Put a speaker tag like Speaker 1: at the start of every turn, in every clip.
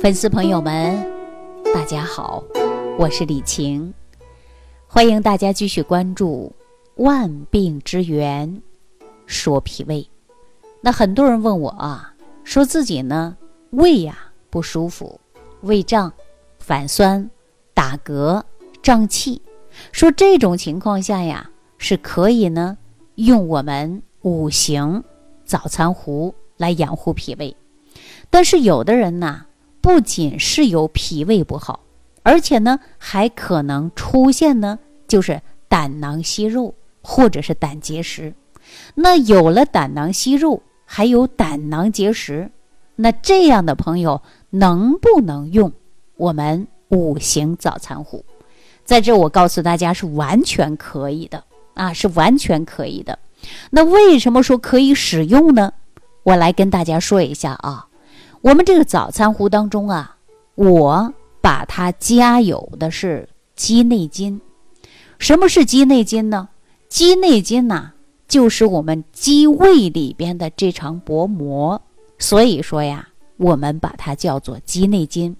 Speaker 1: 粉丝朋友们，大家好，我是李晴，欢迎大家继续关注《万病之源说脾胃》。那很多人问我啊，说自己呢胃呀不舒服，胃胀、反酸、打嗝、胀气，说这种情况下呀是可以呢用我们五行早餐壶来养护脾胃，但是有的人呢。不仅是有脾胃不好，而且呢，还可能出现呢，就是胆囊息肉或者是胆结石。那有了胆囊息肉，还有胆囊结石，那这样的朋友能不能用我们五行早餐壶？在这，我告诉大家是完全可以的啊，是完全可以的。那为什么说可以使用呢？我来跟大家说一下啊。我们这个早餐壶当中啊，我把它加有的是鸡内金。什么是鸡内金呢？鸡内金呐，就是我们鸡胃里边的这层薄膜。所以说呀，我们把它叫做鸡内金。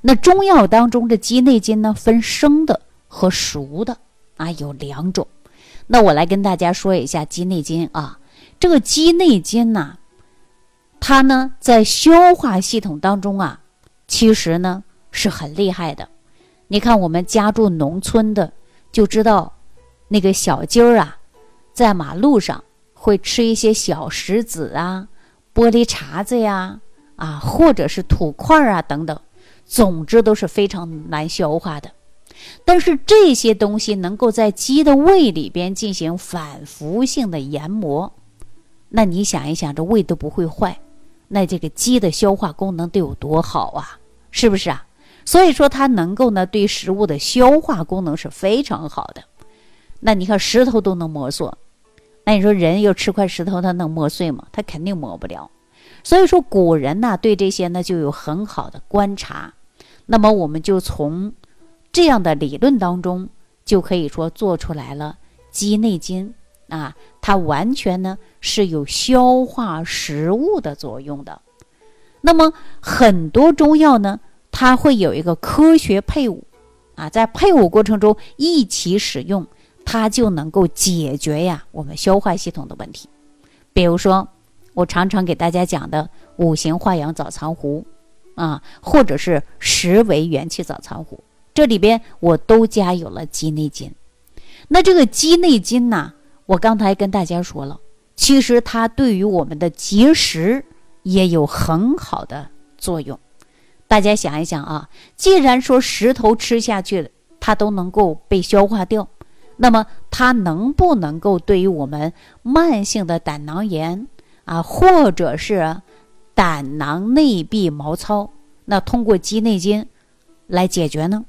Speaker 1: 那中药当中的鸡内金呢，分生的和熟的啊，有两种。那我来跟大家说一下鸡内金啊，这个鸡内金呐。它呢，在消化系统当中啊，其实呢是很厉害的。你看，我们家住农村的就知道，那个小鸡儿啊，在马路上会吃一些小石子啊、玻璃碴子呀，啊，或者是土块啊等等，总之都是非常难消化的。但是这些东西能够在鸡的胃里边进行反复性的研磨，那你想一想，这胃都不会坏。那这个鸡的消化功能得有多好啊？是不是啊？所以说它能够呢对食物的消化功能是非常好的。那你看石头都能磨碎，那你说人要吃块石头，它能磨碎吗？它肯定磨不了。所以说古人呢对这些呢就有很好的观察。那么我们就从这样的理论当中就可以说做出来了鸡内金。啊，它完全呢是有消化食物的作用的。那么很多中药呢，它会有一个科学配伍，啊，在配伍过程中一起使用，它就能够解决呀我们消化系统的问题。比如说，我常常给大家讲的五行化养早餐壶，啊，或者是十维元气早餐壶，这里边我都加有了鸡内金。那这个鸡内金呢？我刚才跟大家说了，其实它对于我们的结石也有很好的作用。大家想一想啊，既然说石头吃下去它都能够被消化掉，那么它能不能够对于我们慢性的胆囊炎啊，或者是胆囊内壁毛糙，那通过鸡内金来解决呢？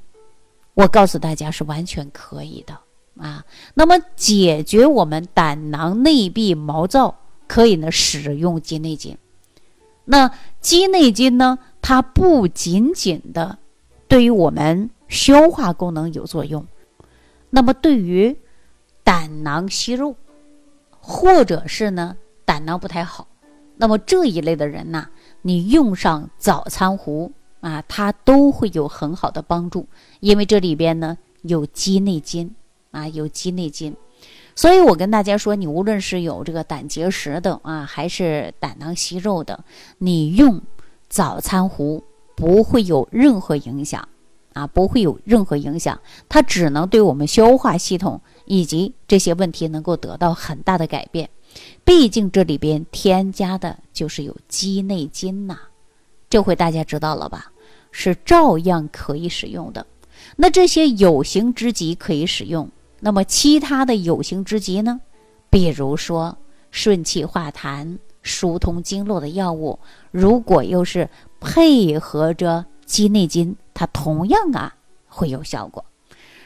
Speaker 1: 我告诉大家是完全可以的。啊，那么解决我们胆囊内壁毛躁，可以呢使用鸡内金。那鸡内金呢，它不仅仅的对于我们消化功能有作用，那么对于胆囊息肉，或者是呢胆囊不太好，那么这一类的人呢，你用上早餐壶啊，它都会有很好的帮助，因为这里边呢有鸡内金。啊，有鸡内金，所以我跟大家说，你无论是有这个胆结石的啊，还是胆囊息肉的，你用早餐壶不会有任何影响啊，不会有任何影响，它只能对我们消化系统以及这些问题能够得到很大的改变。毕竟这里边添加的就是有鸡内金呐，这回大家知道了吧？是照样可以使用的。那这些有形之疾可以使用。那么其他的有形之疾呢？比如说顺气化痰、疏通经络的药物，如果又是配合着鸡内金，它同样啊会有效果。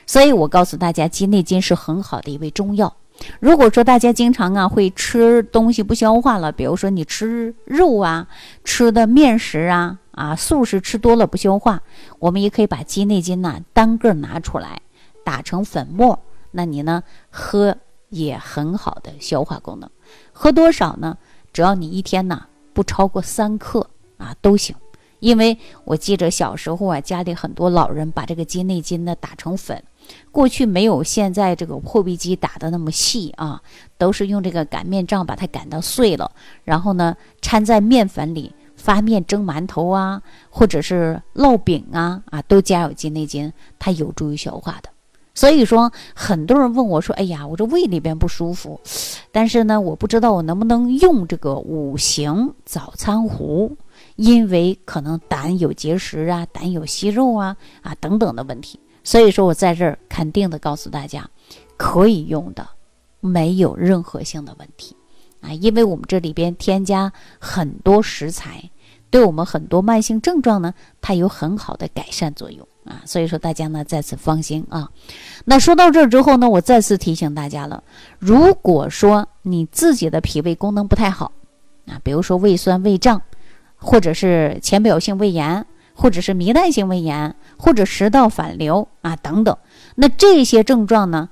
Speaker 1: 所以我告诉大家，鸡内金是很好的一味中药。如果说大家经常啊会吃东西不消化了，比如说你吃肉啊、吃的面食啊、啊素食吃多了不消化，我们也可以把鸡内金呐单个拿出来打成粉末。那你呢？喝也很好的消化功能，喝多少呢？只要你一天呢不超过三克啊都行，因为我记着小时候啊，家里很多老人把这个鸡内金呢打成粉，过去没有现在这个破壁机打的那么细啊，都是用这个擀面杖把它擀到碎了，然后呢掺在面粉里发面蒸馒头啊，或者是烙饼啊啊，都加有鸡内金，它有助于消化的。所以说，很多人问我说：“哎呀，我这胃里边不舒服，但是呢，我不知道我能不能用这个五行早餐壶，因为可能胆有结石啊，胆有息肉啊，啊等等的问题。所以说我在这儿肯定的告诉大家，可以用的，没有任何性的问题啊，因为我们这里边添加很多食材，对我们很多慢性症状呢，它有很好的改善作用。”啊，所以说大家呢再次放心啊。那说到这儿之后呢，我再次提醒大家了，如果说你自己的脾胃功能不太好啊，比如说胃酸、胃胀，或者是浅表性胃炎，或者是糜烂性胃炎，或者食道反流啊等等，那这些症状呢，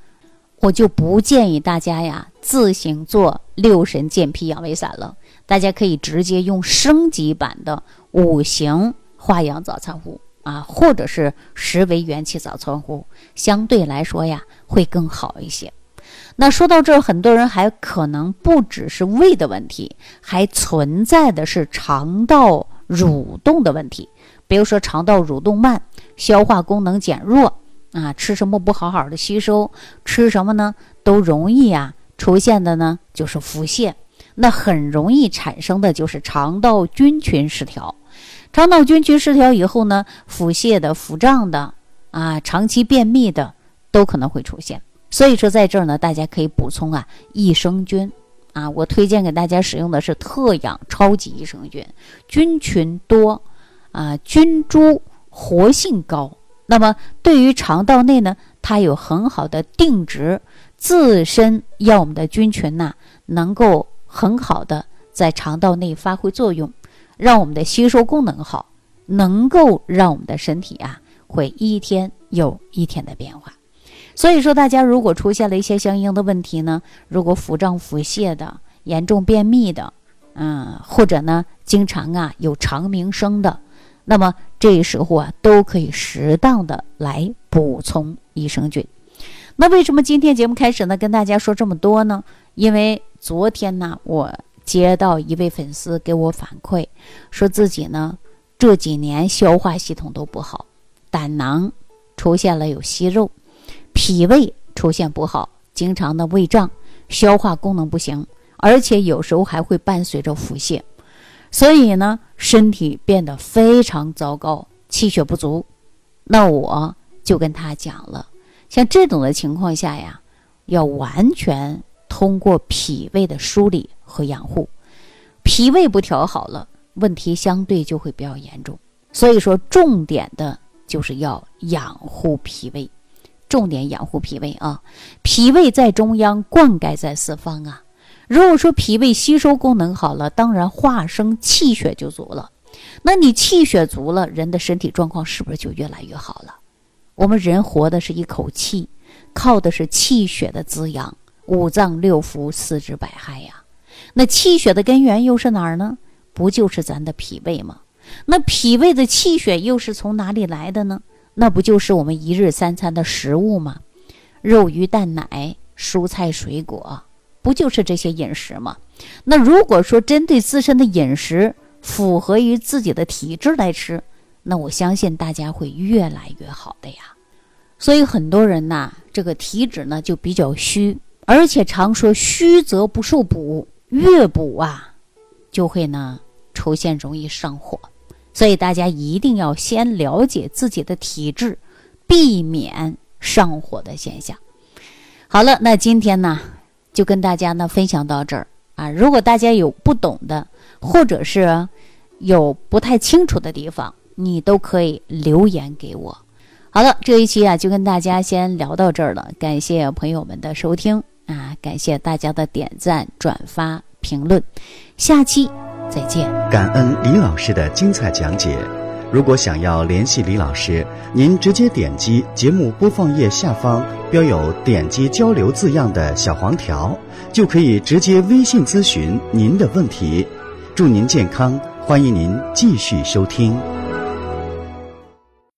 Speaker 1: 我就不建议大家呀自行做六神健脾养胃散了，大家可以直接用升级版的五行化养早餐壶。啊，或者是食为元气早餐壶，相对来说呀会更好一些。那说到这儿，很多人还可能不只是胃的问题，还存在的是肠道蠕动的问题。比如说肠道蠕动慢，消化功能减弱啊，吃什么不好好的吸收，吃什么呢都容易啊出现的呢就是腹泻，那很容易产生的就是肠道菌群失调。肠道菌群失调以后呢，腹泻的、腹胀的，啊，长期便秘的都可能会出现。所以说，在这儿呢，大家可以补充啊益生菌，啊，我推荐给大家使用的是特养超级益生菌，菌群多，啊，菌株活性高。那么对于肠道内呢，它有很好的定植，自身要我们的菌群呐，能够很好的在肠道内发挥作用。让我们的吸收功能好，能够让我们的身体啊会一天又一天的变化。所以说，大家如果出现了一些相应的问题呢，如果腹胀、腹泻的、严重便秘的，嗯，或者呢经常啊有肠鸣声的，那么这时候啊都可以适当的来补充益生菌。那为什么今天节目开始呢跟大家说这么多呢？因为昨天呢我。接到一位粉丝给我反馈，说自己呢这几年消化系统都不好，胆囊出现了有息肉，脾胃出现不好，经常的胃胀，消化功能不行，而且有时候还会伴随着腹泻，所以呢身体变得非常糟糕，气血不足。那我就跟他讲了，像这种的情况下呀，要完全通过脾胃的梳理。和养护，脾胃不调好了，问题相对就会比较严重。所以说，重点的就是要养护脾胃，重点养护脾胃啊。脾胃在中央，灌溉在四方啊。如果说脾胃吸收功能好了，当然化生气血就足了。那你气血足了，人的身体状况是不是就越来越好了？我们人活的是一口气，靠的是气血的滋养，五脏六腑、四肢百骸呀。那气血的根源又是哪儿呢？不就是咱的脾胃吗？那脾胃的气血又是从哪里来的呢？那不就是我们一日三餐的食物吗？肉、鱼、蛋、奶、蔬菜、水果，不就是这些饮食吗？那如果说针对自身的饮食符合于自己的体质来吃，那我相信大家会越来越好的呀。所以很多人呐，这个体质呢就比较虚，而且常说虚则不受补。越补啊，就会呢出现容易上火，所以大家一定要先了解自己的体质，避免上火的现象。好了，那今天呢就跟大家呢分享到这儿啊。如果大家有不懂的，或者是有不太清楚的地方，你都可以留言给我。好了，这一期啊就跟大家先聊到这儿了，感谢朋友们的收听。啊，感谢大家的点赞、转发、评论，下期再见。
Speaker 2: 感恩李老师的精彩讲解。如果想要联系李老师，您直接点击节目播放页下方标有“点击交流”字样的小黄条，就可以直接微信咨询您的问题。祝您健康，欢迎您继续收听。